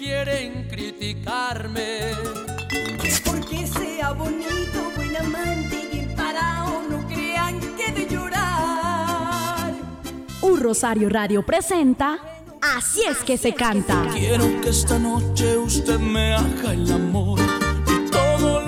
quieren criticarme. Porque sea bonito, buen amante y parado, no crean que de llorar. Un Rosario Radio presenta Así es que se canta. Quiero que esta noche usted me haga el amor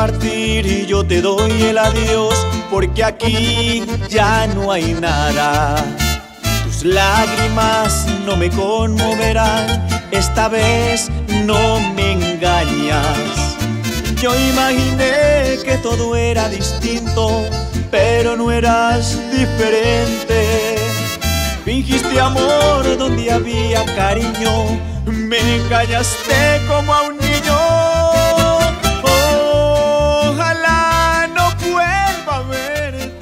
Y yo te doy el adiós, porque aquí ya no hay nada. Tus lágrimas no me conmoverán, esta vez no me engañas. Yo imaginé que todo era distinto, pero no eras diferente. Fingiste amor donde había cariño, me engañaste como a un niño.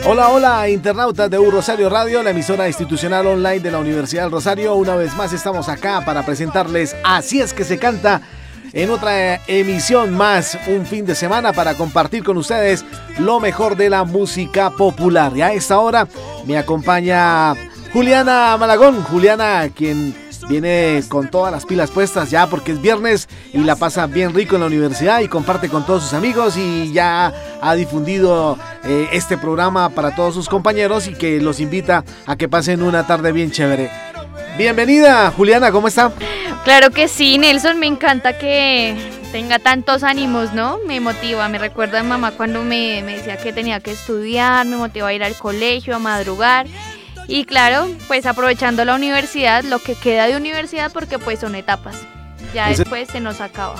Hola, hola, internautas de U Rosario Radio, la emisora institucional online de la Universidad del Rosario. Una vez más estamos acá para presentarles Así es que se canta en otra emisión más, un fin de semana para compartir con ustedes lo mejor de la música popular. Y a esta hora me acompaña Juliana Malagón, Juliana quien viene con todas las pilas puestas ya porque es viernes y la pasa bien rico en la universidad y comparte con todos sus amigos y ya ha difundido eh, este programa para todos sus compañeros y que los invita a que pasen una tarde bien chévere. Bienvenida Juliana, ¿cómo está? Claro que sí, Nelson, me encanta que tenga tantos ánimos, ¿no? Me motiva, me recuerda a mamá cuando me, me decía que tenía que estudiar, me motiva a ir al colegio, a madrugar. Y claro, pues aprovechando la universidad, lo que queda de universidad, porque pues son etapas. Ya después se nos acaba.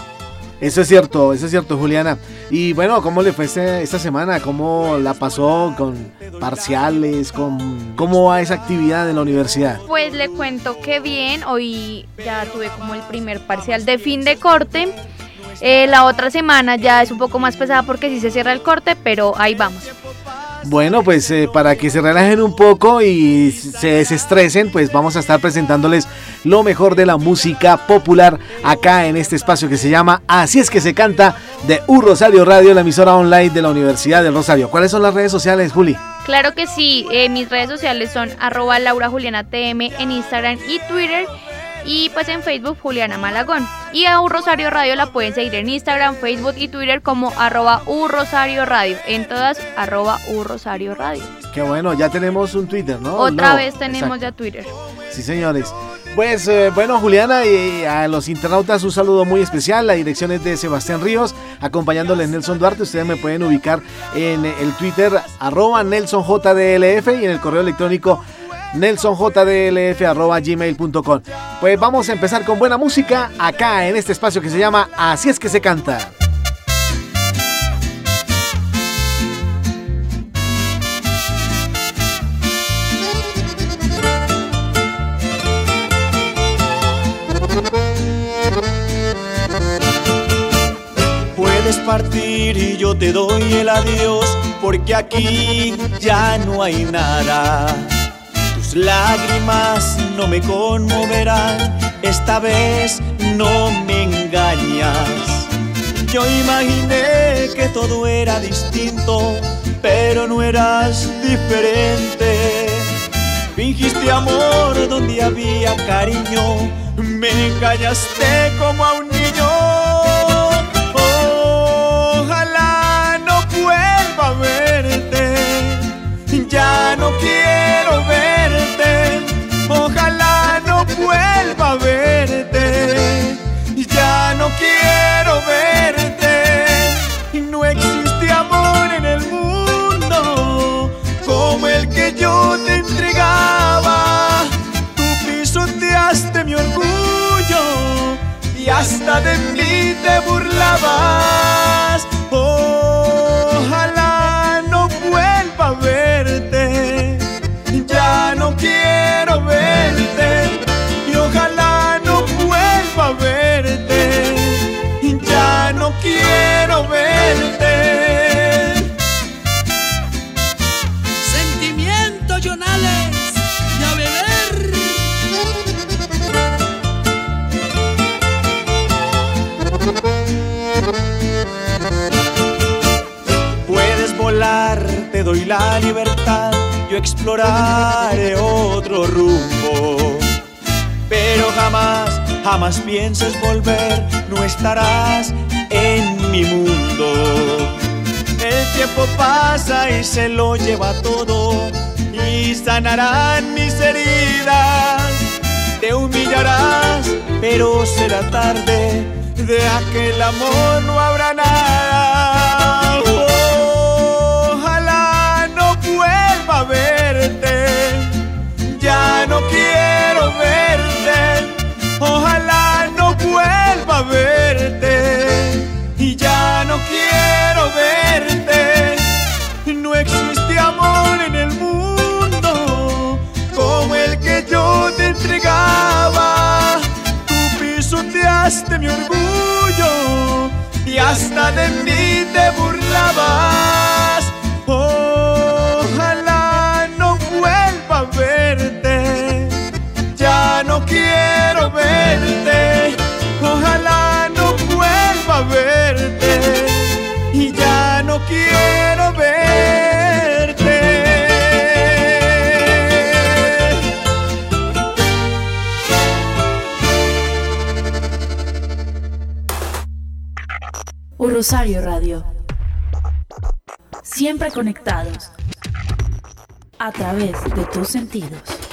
Eso es cierto, eso es cierto Juliana. Y bueno, ¿cómo le fue este- esta semana? ¿Cómo la pasó con parciales? Con, ¿Cómo va esa actividad en la universidad? Pues le cuento que bien, hoy ya tuve como el primer parcial de fin de corte. Eh, la otra semana ya es un poco más pesada porque sí se cierra el corte, pero ahí vamos. Bueno, pues eh, para que se relajen un poco y se desestresen, pues vamos a estar presentándoles lo mejor de la música popular acá en este espacio que se llama Así es que se canta de U Rosario Radio, la emisora online de la Universidad del Rosario. ¿Cuáles son las redes sociales, Juli? Claro que sí, eh, mis redes sociales son arroba Laura Juliana TM en Instagram y Twitter y pues en Facebook Juliana Malagón. Y a U Rosario Radio la pueden seguir en Instagram, Facebook y Twitter como arroba U Rosario Radio. En todas arroba U Rosario Radio. Qué bueno, ya tenemos un Twitter, ¿no? Otra No, vez tenemos exacto. ya Twitter. Sí, señores. Pues eh, bueno, Juliana, y a los internautas un saludo muy especial. La dirección es de Sebastián Ríos, acompañándoles Nelson Duarte. Ustedes me pueden ubicar en el Twitter arroba NelsonJDLF y en el correo electrónico nelsonjdlf arroba gmail.com. Pues vamos a empezar con buena música acá en este espacio que se llama Así es que se canta. Puedes partir y yo te doy el adiós, porque aquí ya no hay nada. Lágrimas no me conmoverán, esta vez no me engañas. Yo imaginé que todo era distinto, pero no eras diferente. Fingiste amor donde había cariño, me engañaste como a un niño. Ojalá no vuelva a verte, ya no quiero verte, no existe amor en el mundo como el que yo te entregaba, tú pisoteaste mi orgullo y hasta de mí te burlabas. Yo exploraré otro rumbo. Pero jamás, jamás pienses volver, no estarás en mi mundo. El tiempo pasa y se lo lleva todo y sanarán mis heridas. Te humillarás, pero será tarde, de aquel amor no habrá nada. Verte, ya no quiero verte. Ojalá no vuelva a verte y ya no quiero verte. No existe amor en el mundo como el que yo te entregaba. Tú pisoteaste mi orgullo y hasta de mí te burlabas. Verte. Ojalá no vuelva a verte y ya no quiero verte. Un Rosario Radio. Siempre conectados. A través de tus sentidos.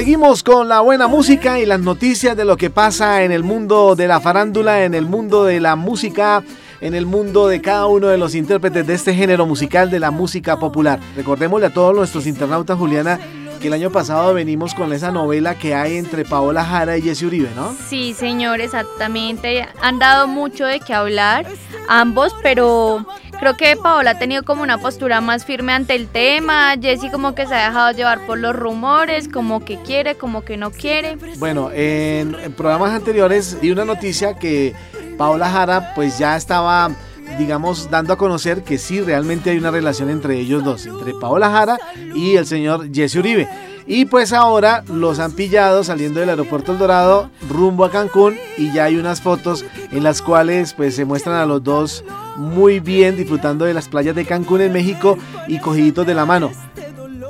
Seguimos con la buena música y las noticias de lo que pasa en el mundo de la farándula, en el mundo de la música, en el mundo de cada uno de los intérpretes de este género musical de la música popular. Recordémosle a todos nuestros internautas, Juliana, que el año pasado venimos con esa novela que hay entre Paola Jara y Jesse Uribe, ¿no? Sí, señor, exactamente. Han dado mucho de qué hablar ambos, pero creo que Paola ha tenido como una postura más firme ante el tema. Jessy como que se ha dejado llevar por los rumores, como que quiere, como que no quiere. Bueno, en, en programas anteriores di una noticia que Paola Jara pues ya estaba digamos, dando a conocer que sí, realmente hay una relación entre ellos dos, entre Paola Jara y el señor Jesse Uribe. Y pues ahora los han pillado saliendo del aeropuerto El Dorado rumbo a Cancún y ya hay unas fotos en las cuales pues se muestran a los dos muy bien disfrutando de las playas de Cancún en México y cogiditos de la mano.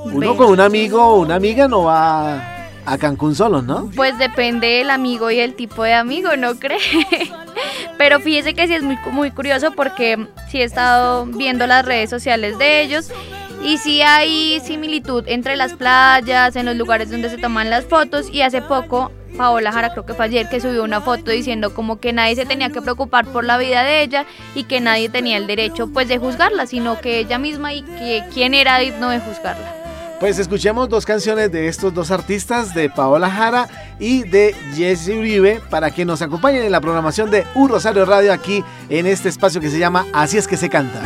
Uno con un amigo o una amiga no va a Cancún solo, ¿no? Pues depende del amigo y el tipo de amigo, ¿no cree? Pero fíjese que sí es muy, muy curioso porque sí he estado viendo las redes sociales de ellos y sí hay similitud entre las playas, en los lugares donde se toman las fotos y hace poco Paola Jara, creo que fue ayer, que subió una foto diciendo como que nadie se tenía que preocupar por la vida de ella y que nadie tenía el derecho pues de juzgarla, sino que ella misma y que quién era digno de juzgarla. Pues escuchemos dos canciones de estos dos artistas, de Paola Jara y de Jesse Uribe, para que nos acompañen en la programación de Un Rosario Radio aquí en este espacio que se llama Así es que se canta.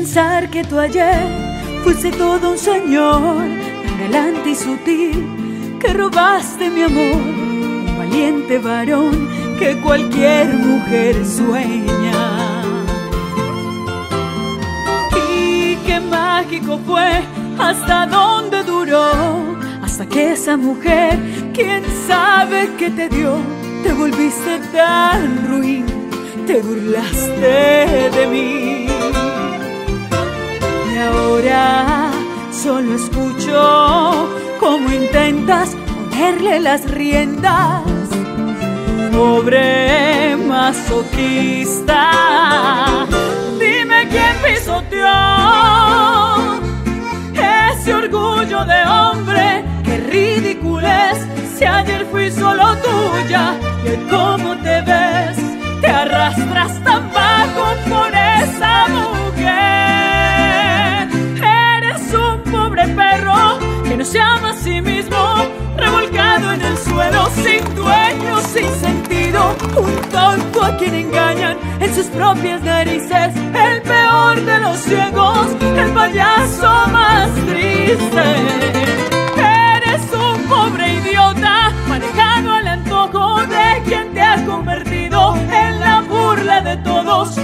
Pensar que tú ayer fuiste todo un señor, tan galante y sutil, que robaste mi amor, un valiente varón que cualquier mujer sueña. Y qué mágico fue hasta dónde duró, hasta que esa mujer, quién sabe qué te dio, te volviste tan ruin, te burlaste de mí. Y ahora solo escucho cómo intentas ponerle las riendas. Pobre masoquista, dime quién pisoteó ese orgullo de hombre, qué ridículo es si ayer fui solo tuya y cómo te ves, te arrastras tan bajo por esa mujer. Perro que no se ama a sí mismo, revolcado en el suelo, sin dueño, sin sentido, un tonto a quien engañan en sus propias narices, el peor de los ciegos, el payaso más triste. Eres un pobre idiota, manejado al antojo de quien te ha convertido en la burla de todos,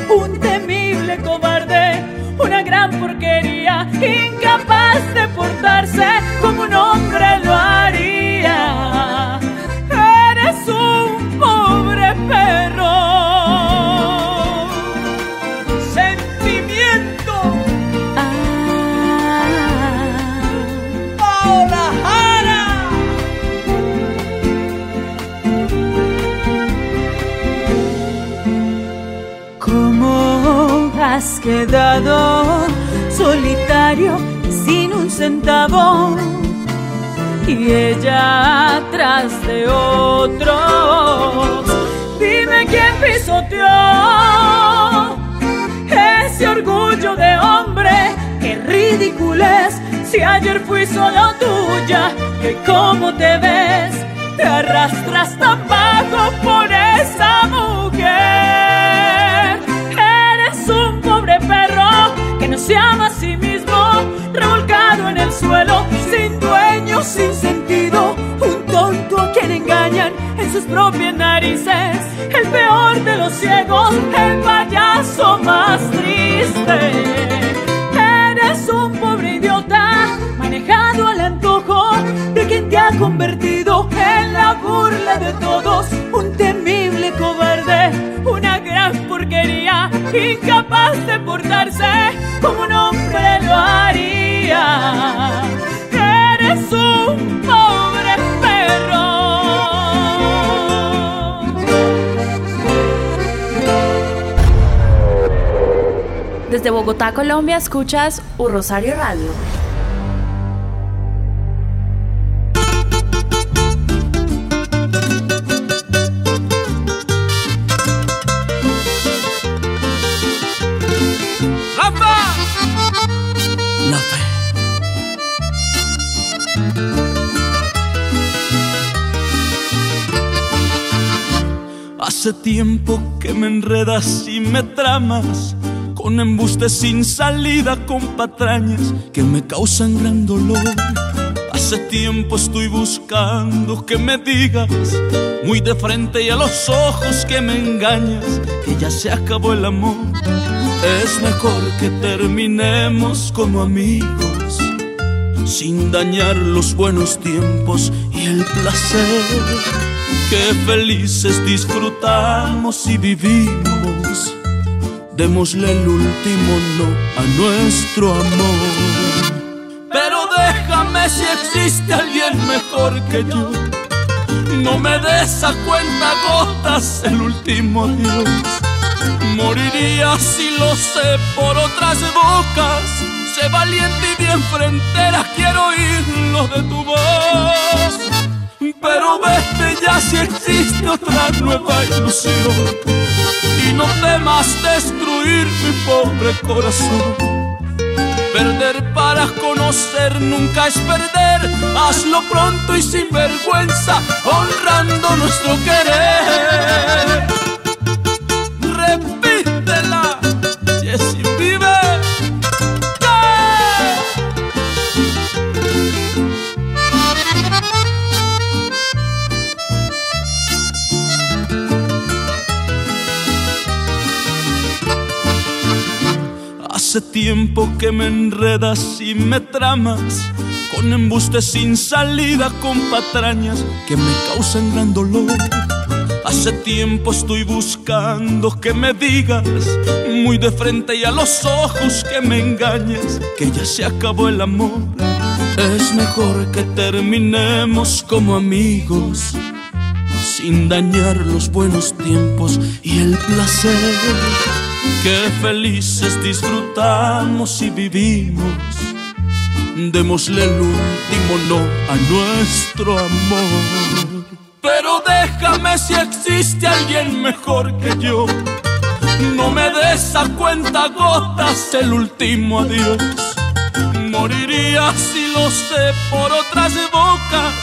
incapaz de portarse como un hombre lo haría. Eres un pobre perro. Sentimiento. Ah. Hola, Jara. ¿Cómo has quedado solitario sin un centavo? Y ella atrás de otros. Dime quién pisoteó ese orgullo de hombre. Qué ridículo si ayer fui solo tuya. Que cómo te ves, te arrastras tan bajo por esa mujer. Eres un pobre perro que no se ama sin dueño, sin sentido. Un tonto a quien engañan en sus propias narices. El peor de los ciegos, el payaso más triste. Eres un pobre idiota, manejado al antojo de quien te ha convertido en la burla de todos. Un temible cobarde, una gran porquería, incapaz de portarse como un hombre lo haría. Eres un pobre perro. Desde Bogotá, Colombia, escuchas U Rosario Radio. Hace tiempo que me enredas y me tramas con embustes sin salida, con patrañas que me causan gran dolor. Hace tiempo estoy buscando que me digas muy de frente y a los ojos que me engañas que ya se acabó el amor. Es mejor que terminemos como amigos sin dañar los buenos tiempos el placer que felices disfrutamos y vivimos. Démosle el último no a nuestro amor. Pero déjame si existe alguien mejor que yo. No me des a cuenta gotas el último adiós. Moriría si lo sé por otras bocas. Sé valiente y bien frentera, quiero oírlo de tu voz. Pero vete ya si existe otra nueva ilusión. Y no temas destruir mi pobre corazón. Perder para conocer nunca es perder. Hazlo pronto y sin vergüenza, honrando nuestro querer. Que me enredas y me tramas con embustes sin salida, con patrañas que me causan gran dolor. Hace tiempo estoy buscando que me digas muy de frente y a los ojos que me engañes que ya se acabó el amor. Es mejor que terminemos como amigos sin dañar los buenos tiempos y el placer que felices disfrutamos y vivimos. Démosle el último no a nuestro amor. Pero déjame si existe alguien mejor que yo. No me des a cuenta gotas el último adiós. Moriría si lo sé por otras bocas.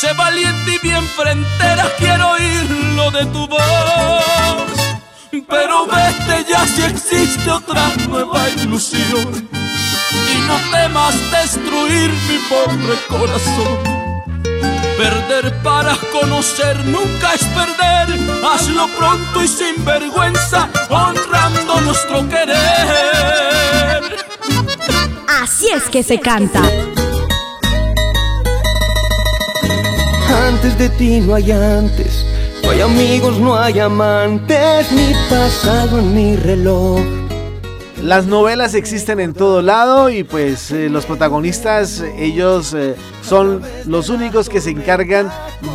Sé valiente y bien frentera, quiero oírlo de tu voz. Pero vete ya si existe otra nueva ilusión. Y no temas destruir mi pobre corazón. Perder para conocer nunca es perder. Hazlo pronto y sin vergüenza, honrando nuestro querer. Así es que se canta. Antes de ti no hay antes, no hay amigos, no hay amantes, ni pasado ni reloj. Las novelas existen en todo lado y pues eh, los protagonistas, ellos eh, son los únicos que se encargan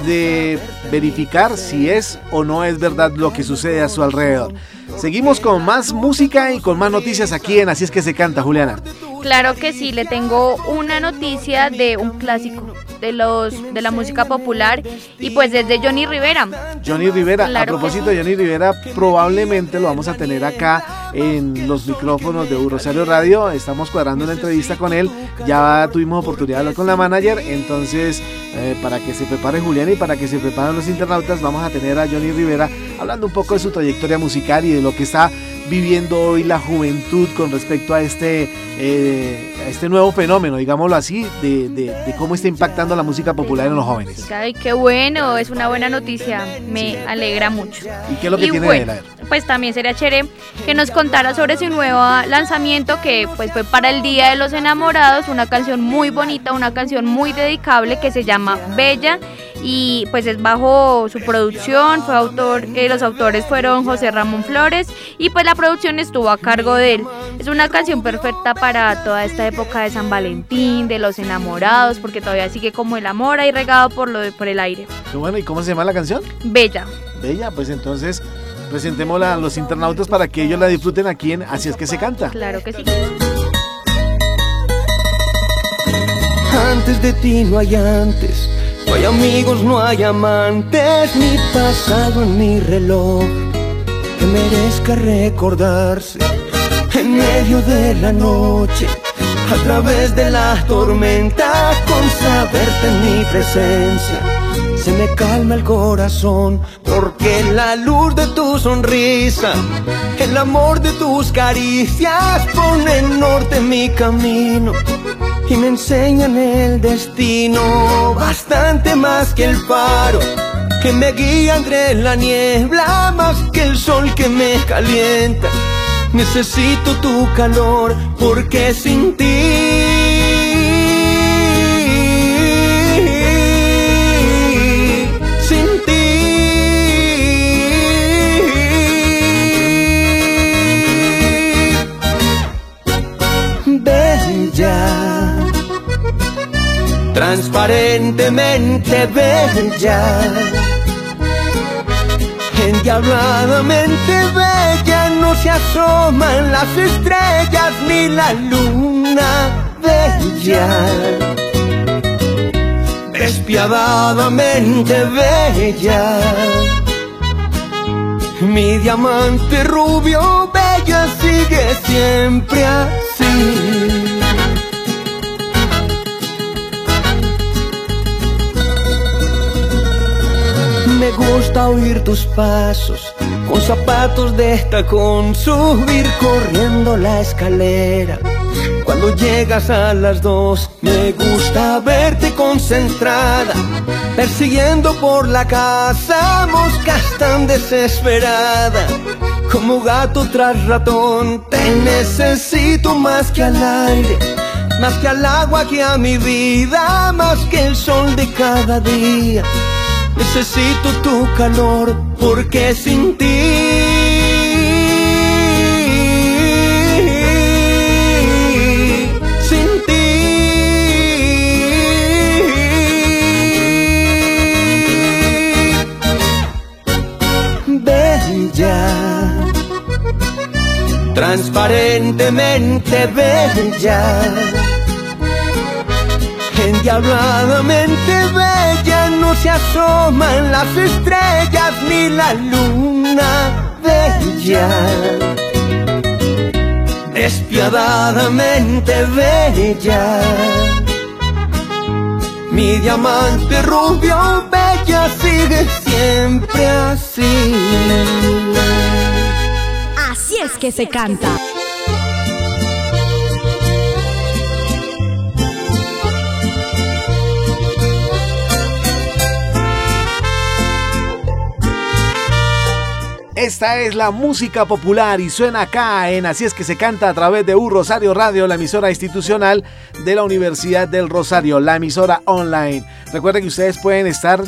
de verificar si es o no es verdad lo que sucede a su alrededor. Seguimos con más música y con más noticias aquí en Así es que se canta, Juliana. Claro que sí, le tengo una noticia de un clásico de los de la música popular y pues desde Johnny Rivera. Johnny Rivera, a propósito de Johnny Rivera, probablemente lo vamos a tener acá en los micrófonos de Rosario Radio. Estamos cuadrando una entrevista con él. Ya tuvimos oportunidad de hablar con la manager, entonces eh, para que se prepare Julián y para que se preparen los internautas, vamos a tener a Johnny Rivera hablando un poco de su trayectoria musical y de lo que está viviendo hoy la juventud con respecto a este, eh, a este nuevo fenómeno, digámoslo así, de, de, cómo está impactando la música popular en los jóvenes. Ay, qué bueno, es una buena noticia, me alegra mucho. ¿Y qué es lo que tiene de él? Pues también sería chévere que nos contara sobre su nuevo lanzamiento que pues fue para el Día de los Enamorados, una canción muy bonita, una canción muy dedicable que se llama Bella y pues es bajo su producción, fue autor, eh, los autores fueron José Ramón Flores y pues la producción estuvo a cargo de él. Es una canción perfecta para toda esta época de San Valentín, de los enamorados, porque todavía sigue como el amor ahí regado por, lo por el aire. bueno, ¿y cómo se llama la canción? Bella. Bella, pues entonces presentémosla a los internautas para que ellos la disfruten aquí en Así es que se canta. Claro que sí. Antes de ti no hay antes no hay amigos, no hay amantes, ni pasado en mi reloj que merezca recordarse en medio de la noche, a través de la tormenta, con saberte en mi presencia. Se me calma el corazón porque la luz de tu sonrisa, el amor de tus caricias pone en norte mi camino y me enseñan el destino bastante más que el faro que me guía entre la niebla más que el sol que me calienta. Necesito tu calor porque sin ti transparentemente bella, endiabladamente bella, no se asoman las estrellas ni la luna bella, despiadadamente bella. Mi diamante rubio bella sigue siempre así. Me gusta oír tus pasos con zapatos de tacón, subir corriendo la escalera. Cuando llegas a las dos, me gusta verte concentrada, persiguiendo por la casa moscas tan desesperada. como gato tras ratón. Te necesito más que al aire, más que al agua que a mi vida, más que el sol de cada día. Necesito tu calor porque sin ti transparentemente bella, endiabladamente bella, no se asoman las estrellas ni la luna bella, despiadadamente bella. Mi diamante rubio bella sigue siempre así es que se canta. Esta es la música popular y suena acá en Así es que se canta a través de U Rosario Radio, la emisora institucional de la Universidad del Rosario, la emisora online. Recuerden que ustedes pueden estar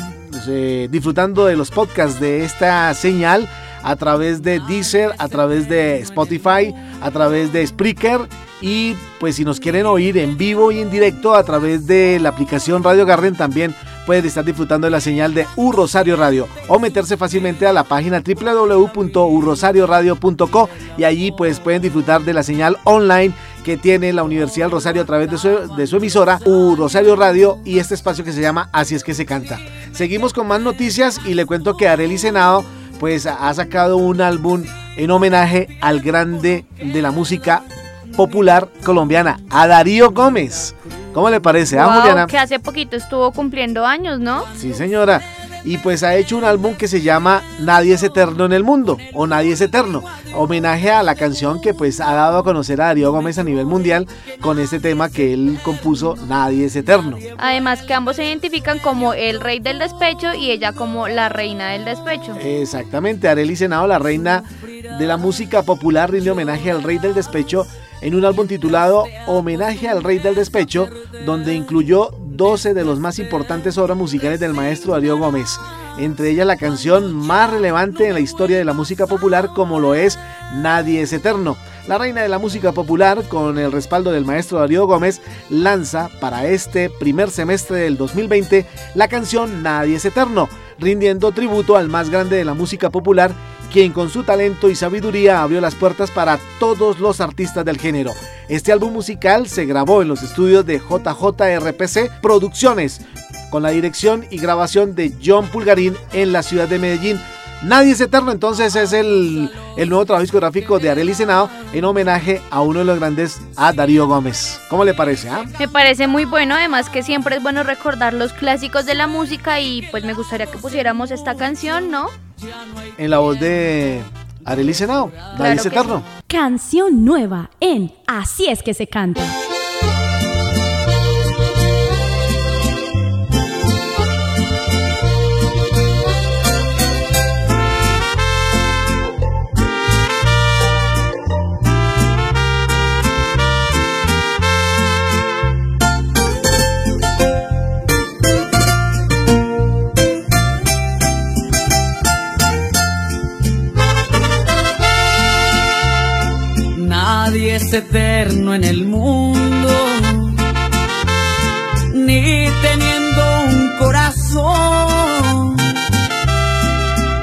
eh, disfrutando de los podcasts de esta señal a través de Deezer, a través de Spotify, a través de Spreaker y pues si nos quieren oír en vivo y en directo a través de la aplicación Radio Garden también pueden estar disfrutando de la señal de U Rosario Radio o meterse fácilmente a la página www.urosarioradio.co y allí pues pueden disfrutar de la señal online que tiene la Universidad del Rosario a través de su, de su emisora U Rosario Radio y este espacio que se llama Así es que se canta. Seguimos con más noticias y le cuento que Arely Senado pues ha sacado un álbum en homenaje al grande de la música popular colombiana, a Darío Gómez. ¿Cómo le parece, ah, Que hace poquito estuvo cumpliendo años, ¿no? Sí, señora y pues ha hecho un álbum que se llama Nadie es eterno en el mundo o Nadie es eterno, homenaje a la canción que pues ha dado a conocer a Darío Gómez a nivel mundial con este tema que él compuso Nadie es eterno. Además que ambos se identifican como el rey del despecho y ella como la reina del despecho. Exactamente, Arely Senado, la reina de la música popular, rinde homenaje al rey del despecho en un álbum titulado Homenaje al Rey del Despecho, donde incluyó 12 de los más importantes obras musicales del maestro Darío Gómez, entre ellas la canción más relevante en la historia de la música popular como lo es Nadie es Eterno. La reina de la música popular, con el respaldo del maestro Darío Gómez, lanza para este primer semestre del 2020 la canción Nadie es Eterno, rindiendo tributo al más grande de la música popular quien con su talento y sabiduría abrió las puertas para todos los artistas del género. Este álbum musical se grabó en los estudios de JJRPC Producciones, con la dirección y grabación de John Pulgarín en la ciudad de Medellín. Nadie es eterno, entonces es el, nuevo trabajo discográfico de Arely Senado en homenaje a uno de los grandes, a Darío Gómez. ¿Cómo le parece? Ah? Me parece muy bueno, además que siempre es bueno recordar los clásicos de la música y pues me gustaría que pusiéramos esta canción, ¿no? en la voz de Arely Senado, David Eterno. Canción nueva en Así es que se canta. Eterno en el mundo, ni teniendo un corazón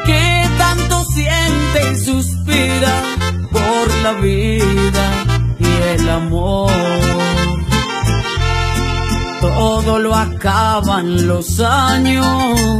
que tanto siente y suspira por la vida y el amor. Todo lo acaban los años.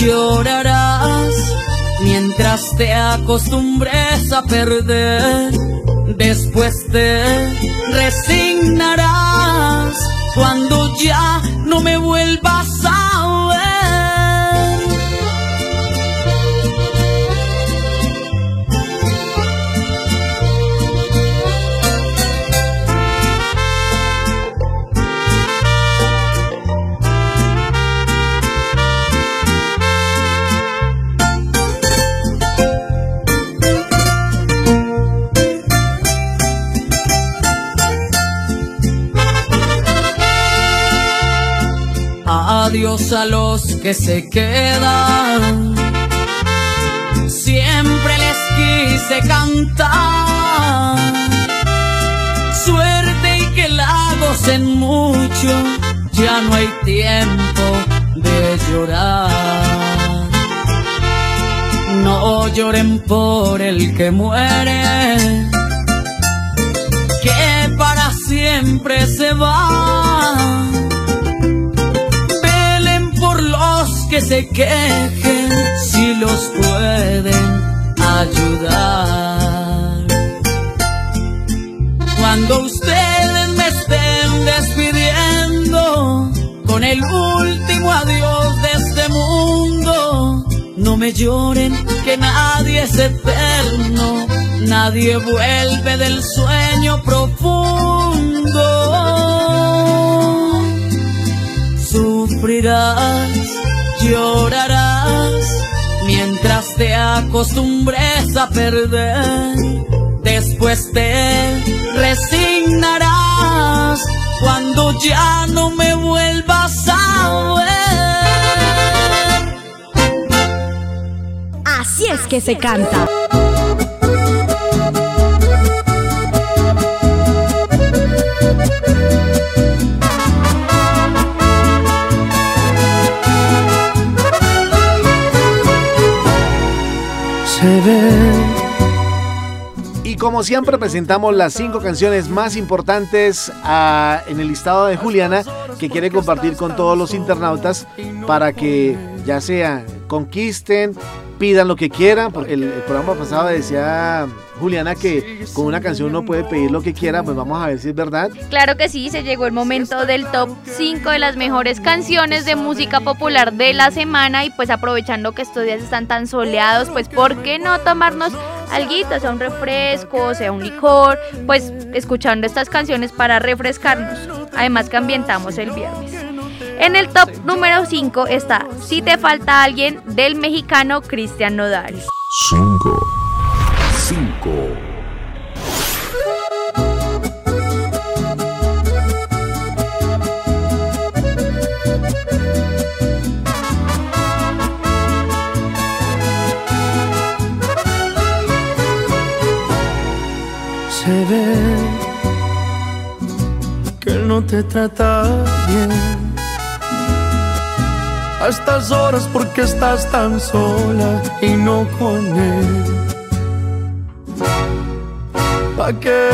llorarás mientras te acostumbres a perder. Después te resignarás cuando ya no me vuelvas a a los que se quedan. Siempre les quise cantar. Suerte y que la gocen mucho. Ya no hay tiempo de llorar. No lloren por el que muere. Que para siempre se va que se quejen si los pueden ayudar. Cuando ustedes me estén despidiendo con el último adiós de este mundo, no me lloren que nadie es eterno, nadie vuelve del sueño profundo. Sufrirás llorarás mientras te acostumbres a perder. Después te resignarás cuando ya no me vuelvas a ver. Así es que se canta. Y como siempre presentamos las cinco canciones más importantes ah, en el listado de Juliana que quiere compartir con todos los internautas para que ya sea conquisten, pidan lo que quieran. Porque el, el programa pasado decía Juliana que con una canción uno puede pedir lo que quiera, pues vamos a ver si es verdad. Claro que sí, se llegó el momento del top 5 de las mejores canciones de música popular de la semana y pues aprovechando que estos días están tan soleados, pues ¿por qué no tomarnos algo, sea un refresco, sea un licor, pues escuchando estas canciones para refrescarnos, además que ambientamos el viernes. En el top número 5 está Si te falta alguien del mexicano Cristian Nodal. 5 5 Se ve que no te trata bien. A estas horas porque estás tan sola y no con él. ¿Para qué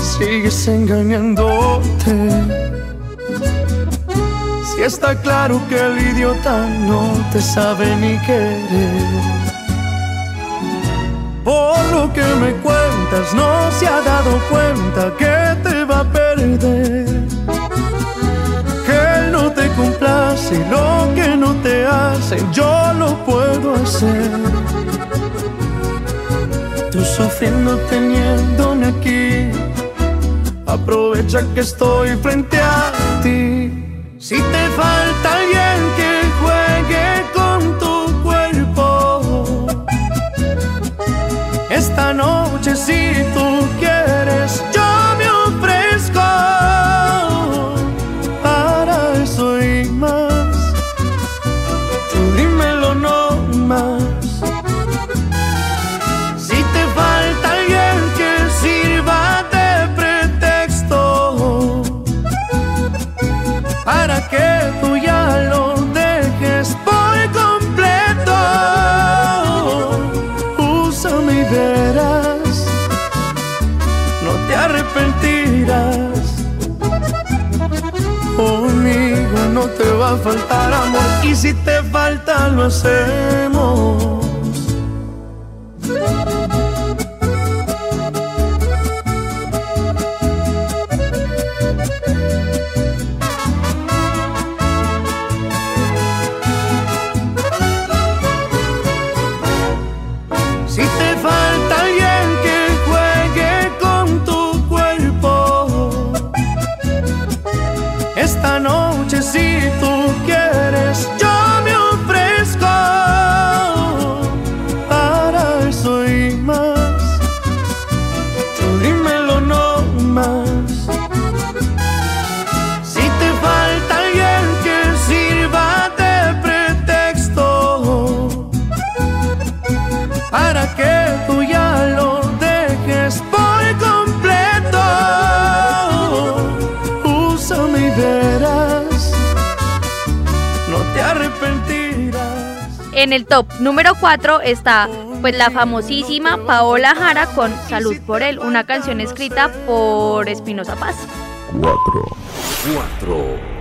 sigues engañándote? Si está claro que el idiota no te sabe ni querer. Por lo que me cuentas, no se ha dado cuenta que te va a perder. Que él no te complace, lo que no te hace, yo lo puedo hacer tú sufriendo teniéndome aquí. Aprovecha que estoy frente a ti. Si te falta alguien que juegue con tu cuerpo, esta noche si tú para que tú ya lo dejes por completo. Úsame y verás, no te arrepentirás. Conmigo no te va a faltar amor y si te falta lo hacemos. En el top número 4 está pues la famosísima Paola Jara con Salud por él, una canción escrita por Espinosa Paz. 4. 4.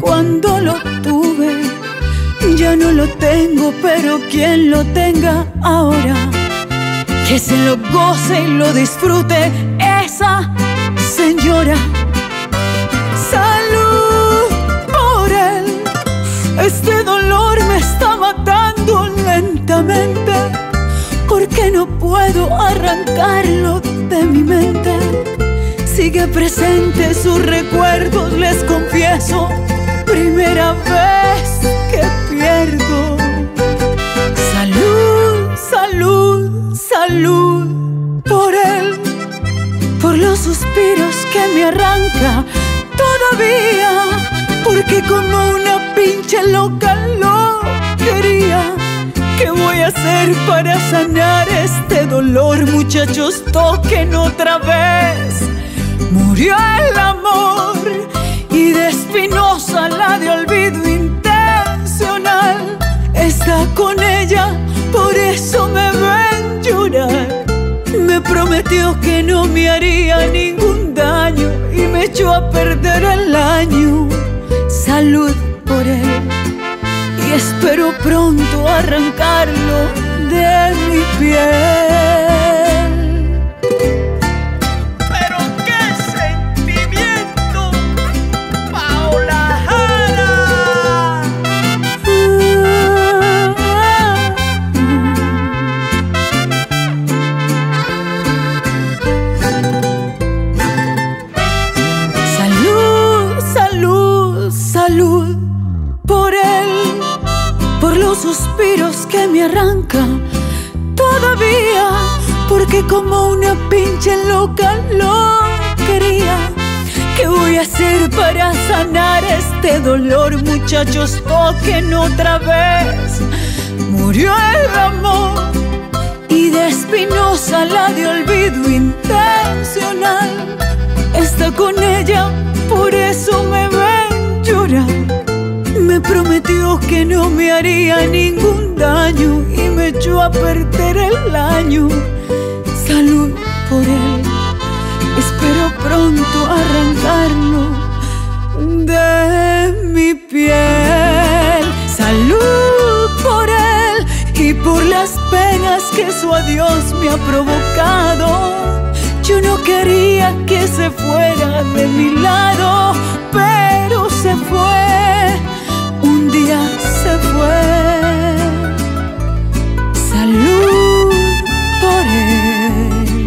Cuando lo tuve. Ya no lo tengo, pero quien lo tenga ahora, que se lo goce y lo disfrute esa señora. Salud por él, este dolor me está matando lentamente, porque no puedo arrancarlo de mi mente sigue presente sus recuerdos, les confieso, primera vez que pierdo. Salud, salud, salud por él, por los suspiros que me arranca todavía, porque como una pinche loca lo quería. ¿Qué voy a hacer para sanar este dolor, muchachos? Toquen otra vez murió el amor y de Espinosa la de olvido intencional está con ella, por eso me ven llorar. Me prometió que no me haría ningún daño y me echó a perder el año. Salud por él y espero pronto arrancarlo de mi piel. Arranca todavía, porque como una pinche loca lo quería. ¿Qué voy a hacer para sanar este dolor, muchachos? Toquen otra vez. Murió el amor y de Espinosa la de olvido intencional. Está con ella, por eso me ven llorar me prometió que no me haría ningún daño y me echó a perder el año. Salud por él, espero pronto arrancarlo de mi piel. Salud por él y por las penas que su adiós me ha provocado. Yo no quería que se fuera de mi lado, pero se fue se fue. Salud por él.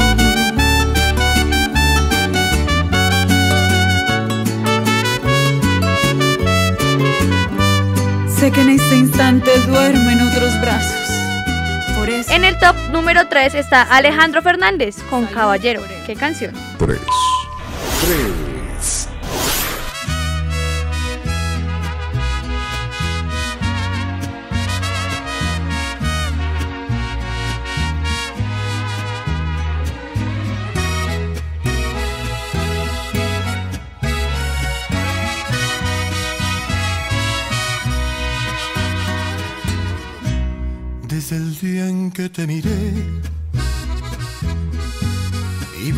Sé que en este instante duerme en otros brazos. En el top número 3 está Alejandro Fernández con Caballero. ¿Qué canción? 3. 3.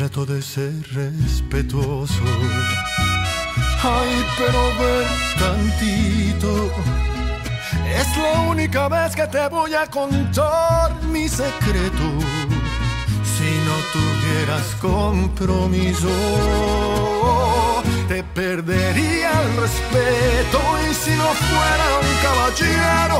trato de ser respetuoso. Ay, pero ven tantito. Es la única vez que te voy a contar mi secreto. Si no tuvieras compromiso, te perdería el respeto. Y si no fuera un caballero,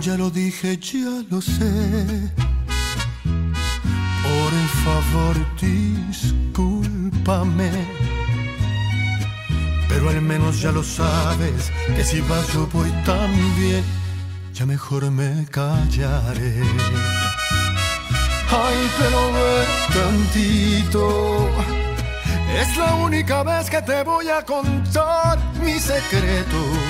Ya lo dije, ya lo sé. Por favor, discúlpame. Pero al menos ya lo sabes, que si vas yo voy también, ya mejor me callaré. Ay, pero ve tantito. Es la única vez que te voy a contar mi secreto.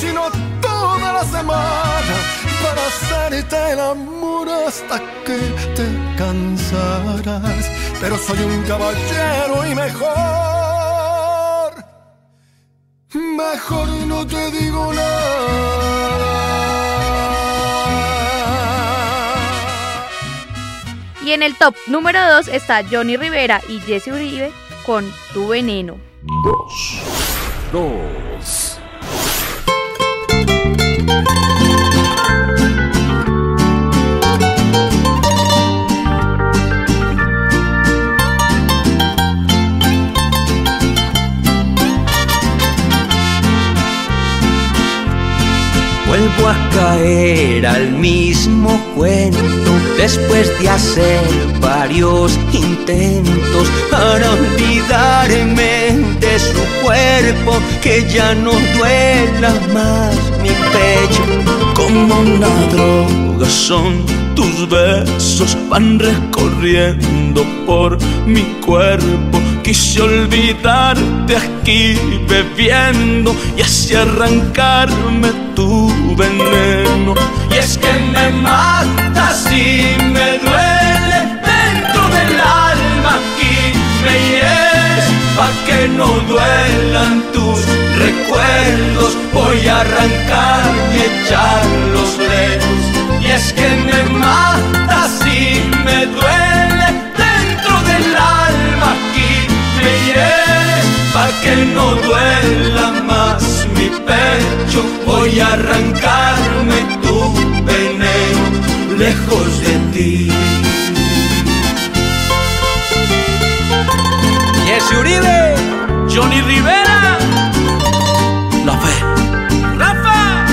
Sino toda la semana para hacerte el amor hasta que te cansarás. Pero soy un caballero y mejor, mejor no te digo nada. Y en el top número 2 está Johnny Rivera y Jesse Uribe con Tu Veneno. Dos. Dos. Vuelvo a caer al mismo cuento después de hacer varios intentos para olvidarme su cuerpo, que ya no duela más mi pecho. Como una droga son tus besos, van recorriendo por mi cuerpo. Quise olvidarte aquí bebiendo y así arrancarme tu veneno. Y es que me matas y me duele no duelan tus recuerdos. Voy a arrancar y echarlos lejos y es que me matas y me duele dentro del alma. Aquí me hieres pa que no duela más mi pecho. Voy a arrancarme tu veneno lejos de ti. Jesse Uribe, Johnny Rivera. La fe. Rafa.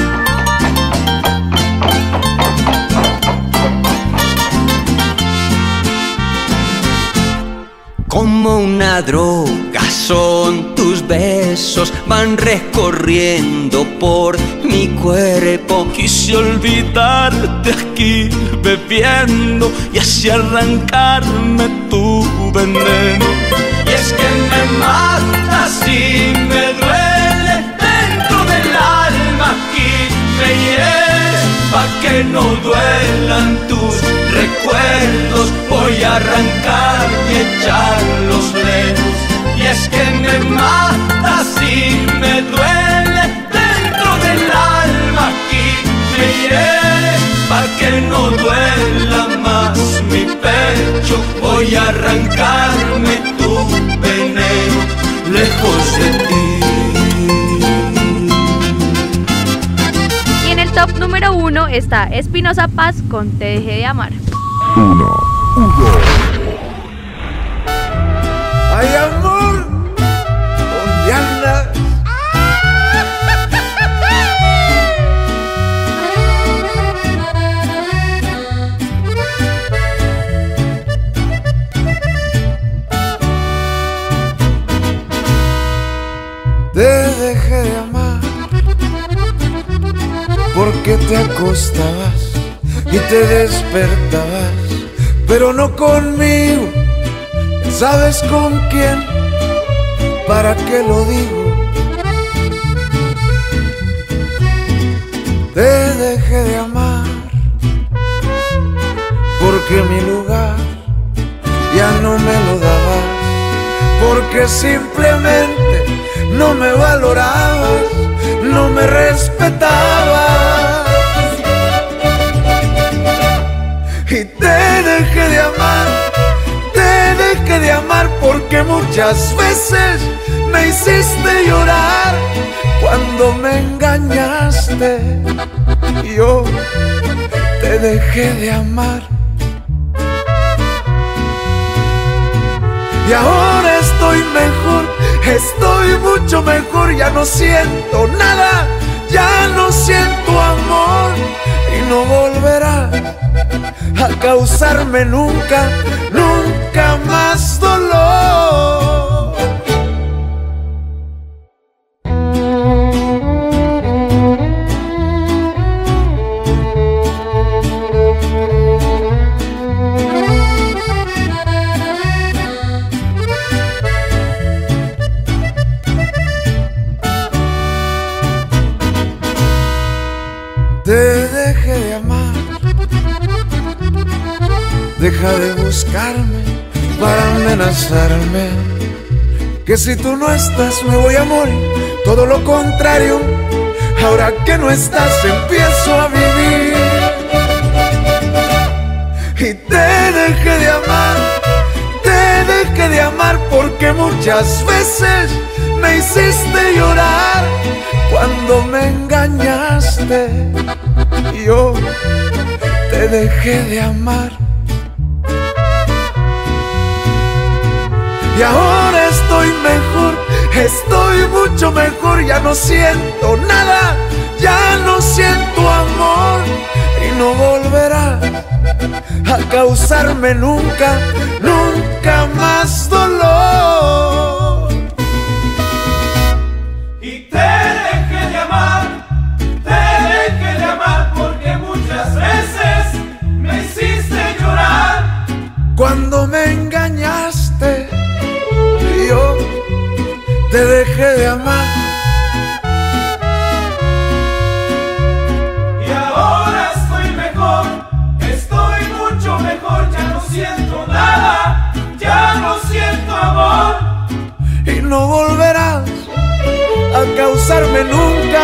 Como una droga son tus besos, van recorriendo por mi cuerpo. Quise olvidarte aquí bebiendo y así arrancarme tu veneno. Y es que me mata no duelan tus recuerdos. Voy a arrancar y echar los dedos. Y es que me matas y me duele está Espinosa Paz con Te dejé de amar. Uno. Ay, te acostabas y te despertabas, pero no conmigo. ¿Sabes con quién? ¿Para qué lo digo? Te dejé de amar porque mi lugar ya no me lo dabas, porque simplemente no me valorabas, no me respetabas. Porque muchas veces me hiciste llorar cuando me engañaste. Yo te dejé de amar. Y ahora estoy mejor, estoy mucho mejor, ya no siento nada, ya no siento amor y no volverá a causarme nunca, nunca si tú no estás me voy a morir. Todo lo contrario, ahora que no estás empiezo a vivir. Y te dejé de amar, te dejé de amar porque muchas veces me hiciste llorar cuando me engañaste. Yo te dejé de amar. Y ahora mejor, estoy mucho mejor, ya no siento nada, ya no siento amor y no volverá a causarme nunca, nunca más dolor. Y te dejé de amar, te dejé de amar porque muchas veces me hiciste llorar. Cuando me te dejé de amar. Y ahora estoy mejor, estoy mucho mejor, ya no siento nada, ya no siento amor. y no volverás a causarme nunca,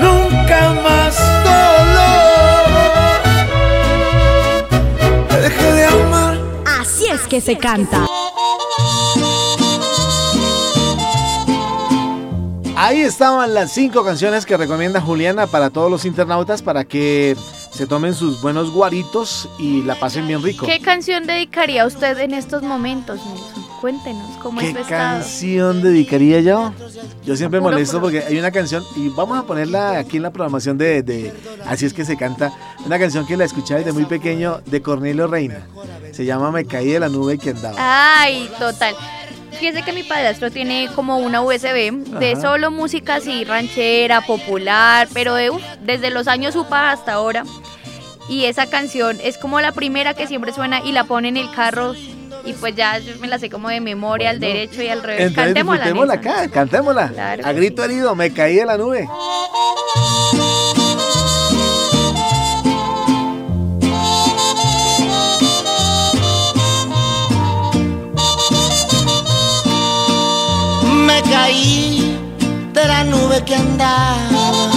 nunca más dolor. Te dejé de amar. Así es que se canta. Ahí estaban las cinco canciones que recomienda Juliana para todos los internautas para que se tomen sus buenos guaritos y la pasen bien rico. ¿Qué canción dedicaría usted en estos momentos, Nelson? Cuéntenos cómo ¿Qué es estado. canción dedicaría yo? Yo siempre Puro molesto porque hay una canción, y vamos a ponerla aquí en la programación de, de Así es que se canta, una canción que la escuché desde muy pequeño de Cornelio Reina. Se llama Me caí de la nube que andaba. Ay, total. Fíjese que mi padrastro tiene como una USB de solo música así ranchera, popular, pero de, desde los años UPA hasta ahora. Y esa canción es como la primera que siempre suena y la pone en el carro y pues ya me la sé como de memoria al derecho y al revés. Entonces, cantémosla. acá, cantémosla. a grito herido, me caí de la nube. Caí de la nube que andaba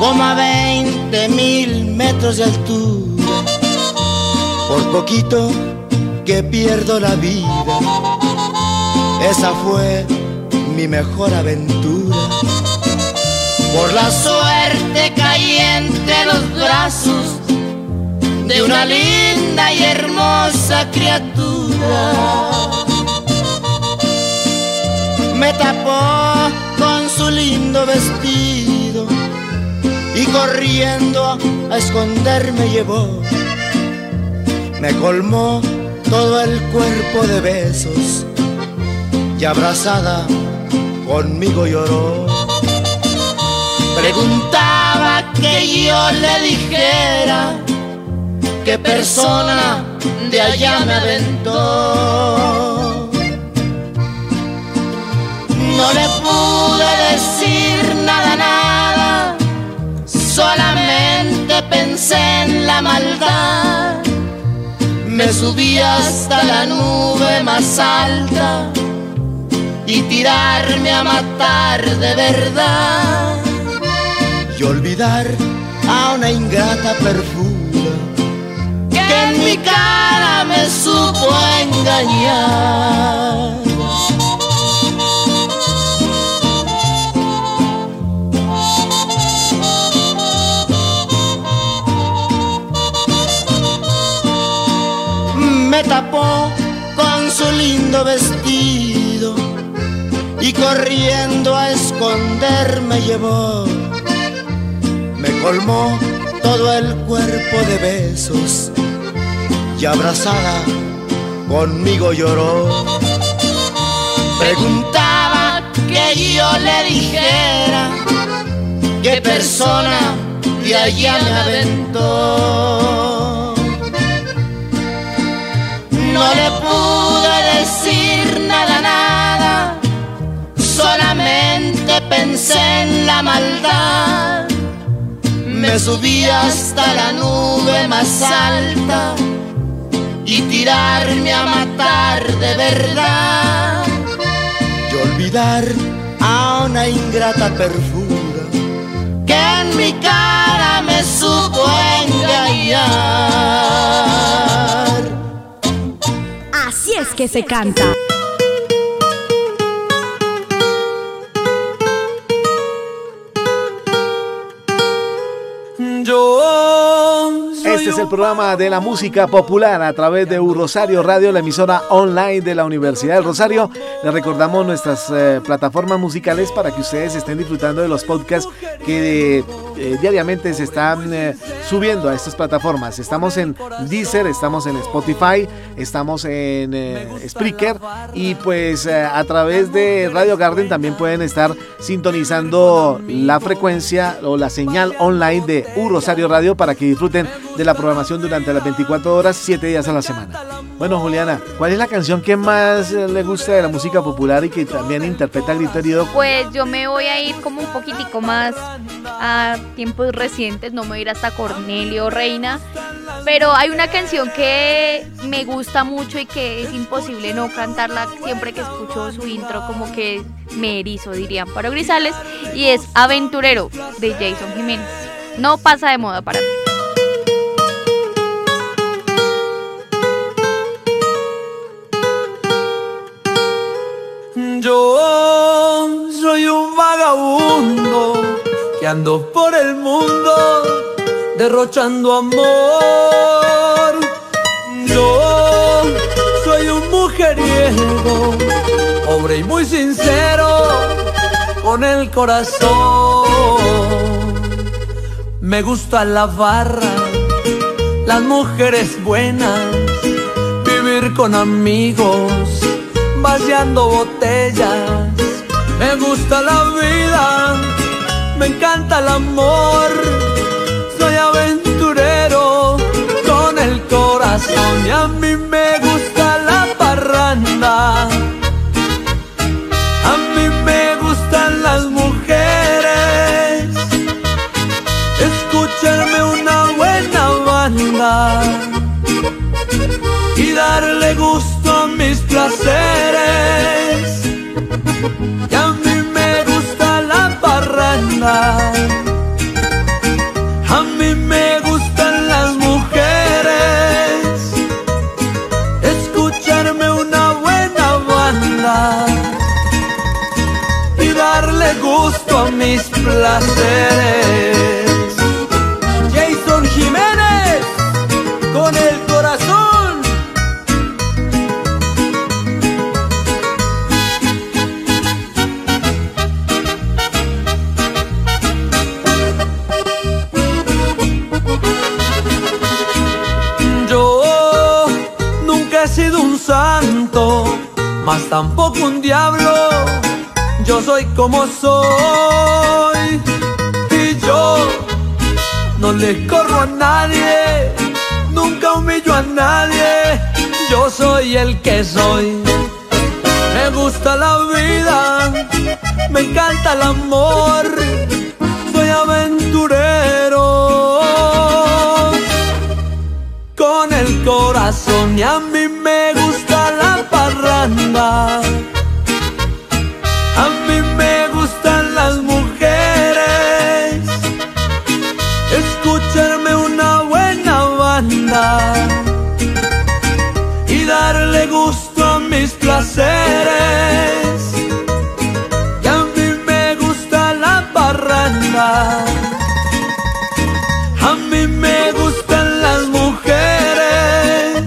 como a 20 mil metros de altura. Por poquito que pierdo la vida. Esa fue mi mejor aventura. Por la suerte caí entre los brazos de una linda y hermosa criatura. Me tapó con su lindo vestido y corriendo a esconderme llevó. Me colmó todo el cuerpo de besos y abrazada conmigo lloró. Preguntaba que yo le dijera qué persona de allá me aventó. No le pude decir nada, nada, solamente pensé en la maldad. Me subí hasta la nube más alta y tirarme a matar de verdad. Y olvidar a una ingrata perfura que en mi cara me supo engañar. Me tapó con su lindo vestido y corriendo a esconderme llevó. Me colmó todo el cuerpo de besos y abrazada conmigo lloró. Preguntaba que yo le dijera qué persona de allá me aventó no le pude decir nada, nada, solamente pensé en la maldad. Me subí hasta la nube más alta y tirarme a matar de verdad. Y olvidar a una ingrata perfura que se canta. Programa de la música popular a través de U Rosario Radio, la emisora online de la Universidad del Rosario. Les recordamos nuestras eh, plataformas musicales para que ustedes estén disfrutando de los podcasts que eh, diariamente se están eh, subiendo a estas plataformas. Estamos en Deezer, estamos en Spotify, estamos en Spreaker y pues a través de Radio Garden también pueden estar sintonizando la frecuencia o la señal online de U Rosario Radio para que disfruten de la programación durante las 24 horas, 7 días a la semana. Bueno, Juliana, ¿cuál es la canción que más le gusta de la música popular y que también interpreta Grito? Pues yo me voy a ir como un poquitico más a tiempos recientes, no me voy a ir hasta Cornelio Reina, pero hay una canción que me gusta mucho y que es imposible no cantarla siempre que escucho su intro, como que me erizo, dirían para Grisales, y es Aventurero de Jason Jiménez. No pasa de moda para mí. Yo soy un vagabundo que ando por el mundo derrochando amor. Yo soy un mujeriego, pobre y muy sincero, con el corazón. Me gusta la barra, las mujeres buenas, vivir con amigos vaciando botellas. Me gusta la vida, me encanta el amor. Soy aventurero con el corazón y a mí me gusta la parranda. A mí me gustan las mujeres. Escucharme una buena banda y darle gusto placeres. Y a mí me gusta la parranda. A mí me gustan las mujeres. Escucharme una buena banda y darle gusto a mis placeres. Soy como soy y yo no le corro a nadie, nunca humillo a nadie. Yo soy el que soy. Me gusta la vida, me encanta el amor. Soy aventurero con el corazón y a mí escucharme una buena banda y darle gusto a mis placeres. Y a mí me gusta la parranda. A mí me gustan las mujeres,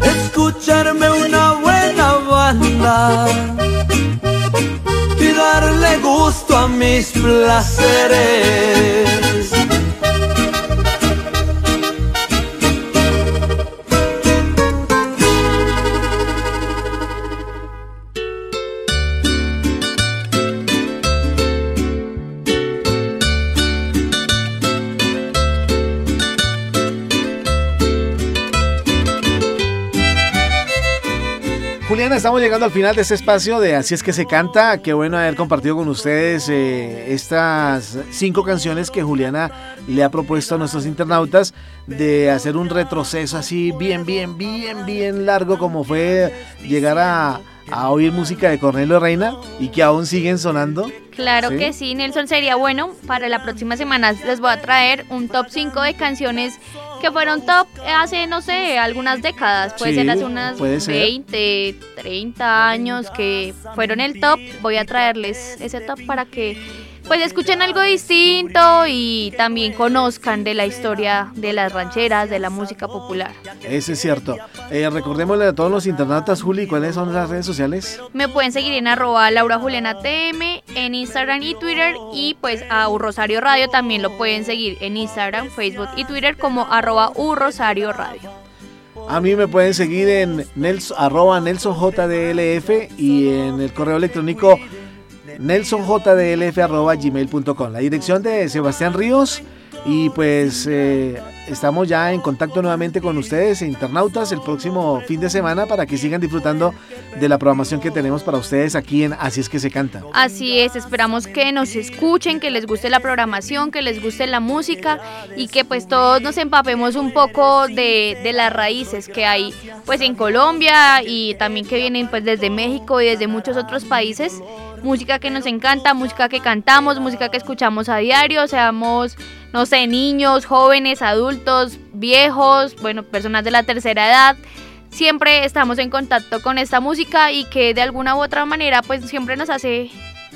escucharme una buena banda y darle gusto a mis placeres. Estamos llegando al final de este espacio de Así es que se canta. Qué bueno haber compartido con ustedes eh, estas cinco canciones que Juliana le ha propuesto a nuestros internautas de hacer un retroceso así bien, bien, bien, bien largo como fue llegar a, a oír música de Cornelio Reina y que aún siguen sonando. Claro ¿Sí? que sí, Nelson, sería bueno. Para la próxima semana les voy a traer un top 5 de canciones que fueron top hace, no sé, algunas décadas. Puede Sí, ser hace unas puede ser. 20, 30 años que fueron el top. Voy a traerles ese top para que pues escuchen algo distinto y también conozcan de la historia de las rancheras, de la música popular. Ese es cierto. Eh, recordémosle a todos los internautas, Juli, ¿cuáles son las redes sociales? Me pueden seguir en arroba Laura Juliana TM en Instagram y Twitter y pues a U Rosario Radio también lo pueden seguir en Instagram, Facebook y Twitter como arroba U Rosario Radio. A mí me pueden seguir en nels, arroba nelsonjdlf y en el correo electrónico nelsonjdlf arroba gmail.com. La dirección de Sebastián Ríos y pues eh, estamos ya en contacto nuevamente con ustedes, internautas, el próximo fin de semana para que sigan disfrutando de la programación que tenemos para ustedes aquí en Así es que se canta. Así es, esperamos que nos escuchen, que les guste la programación, que les guste la música y que pues todos nos empapemos un poco de, de las raíces que hay pues en Colombia y también que vienen pues desde México y desde muchos otros países. Música que nos encanta, música que cantamos, música que escuchamos a diario, seamos, no sé, niños, jóvenes, adultos, viejos, bueno, personas de la tercera edad siempre estamos en contacto con esta música y que de alguna u otra manera pues siempre nos hace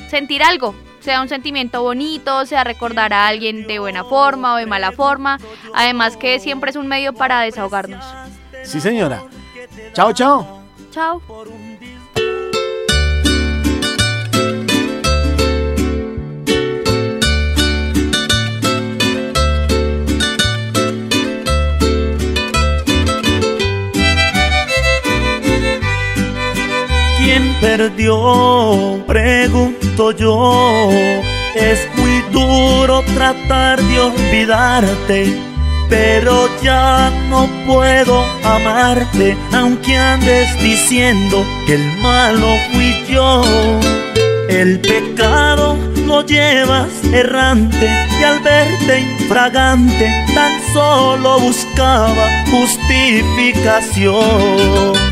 sentir algo, sea un sentimiento bonito, sea recordar a alguien de buena forma o de mala forma, además que siempre es un medio para desahogarnos. Sí, señora. Chao, chao. Chao. Perdió? Pregunto yo. Es muy duro tratar de olvidarte, pero ya no puedo amarte, aunque andes diciendo que el malo fui yo. El pecado lo llevas errante y al verte infragante tan solo buscaba justificación.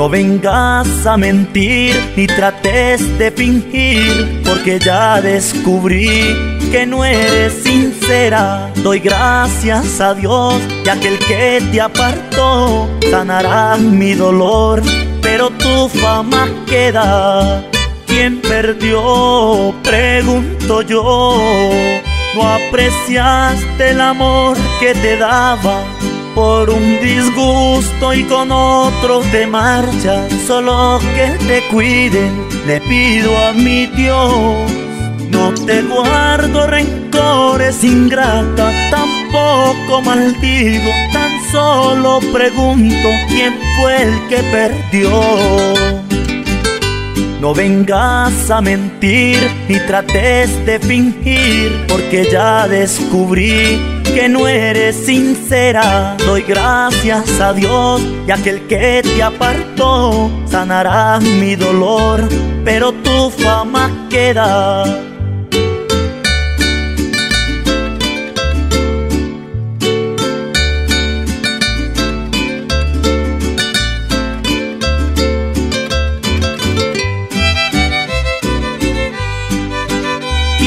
No vengas a mentir ni trates de fingir, porque ya descubrí que no eres sincera. Doy gracias a Dios y aquel que te apartó sanará mi dolor, pero tu fama queda ¿Quién perdió? Pregunto yo. No apreciaste el amor que te daba por un disgusto y con otros te marcha. Solo que te cuiden, le pido a mi Dios. No te guardo rencores ingrata, tampoco maldigo, tan solo pregunto quién fue el que perdió. No vengas a mentir ni trates de fingir, porque ya descubrí que no eres sincera. Doy gracias a Dios y aquel que te apartó sanará mi dolor, pero tu fama queda.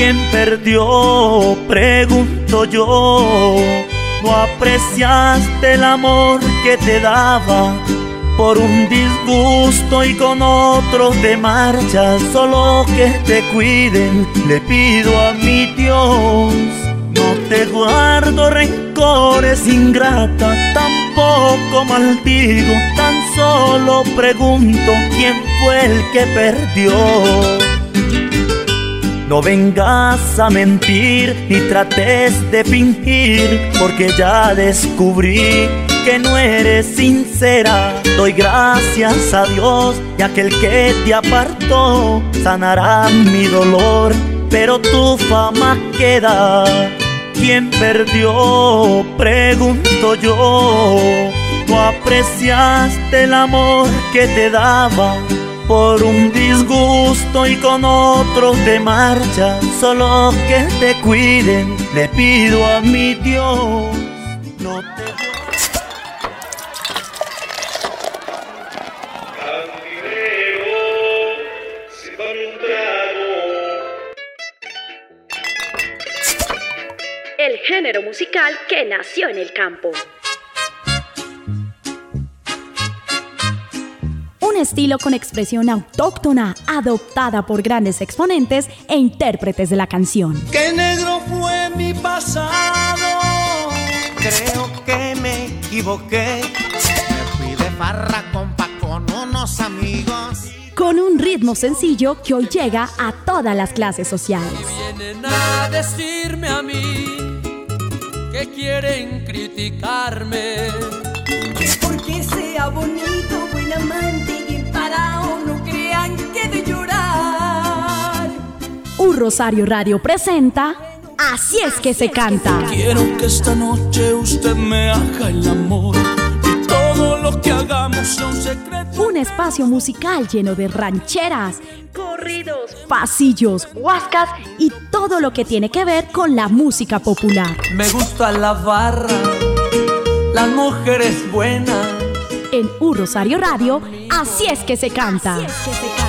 ¿Quién perdió? Pregunto yo. No apreciaste el amor que te daba por un disgusto y con otros de marcha. Solo que te cuiden, le pido a mi Dios. No te guardo rencores ingrata, tampoco maldigo, tan solo pregunto quién fue el que perdió. No vengas a mentir ni trates de fingir, porque ya descubrí que no eres sincera. Doy gracias a Dios y aquel que te apartó sanará mi dolor, pero tu fama queda. ¿Quién perdió? Pregunto yo. No apreciaste el amor que te daba por un disgusto y con otros de marcha. Solo que te cuiden, le pido a mi Dios. No te El género musical que nació en el campo. Un estilo con expresión autóctona, adoptada por grandes exponentes e intérpretes de la canción. ¡Qué negro fue mi pasado! Creo que me equivoqué. Me fui de farra compa con unos amigos. Con un ritmo sencillo que hoy llega a todas las clases sociales. Y vienen a decirme a mí que quieren criticarme. Que porque sea bonito, buen amante Un Rosario Radio presenta Así es que se canta. Quiero que esta noche usted me haga el amor y todo lo que hagamos sea un secreto. Un espacio musical lleno de rancheras, corridos, pasillos, huascas y todo lo que tiene que ver con la música popular. Me gusta la barra, las mujeres buenas en U Rosario Radio, así es que se canta. Así es que se canta.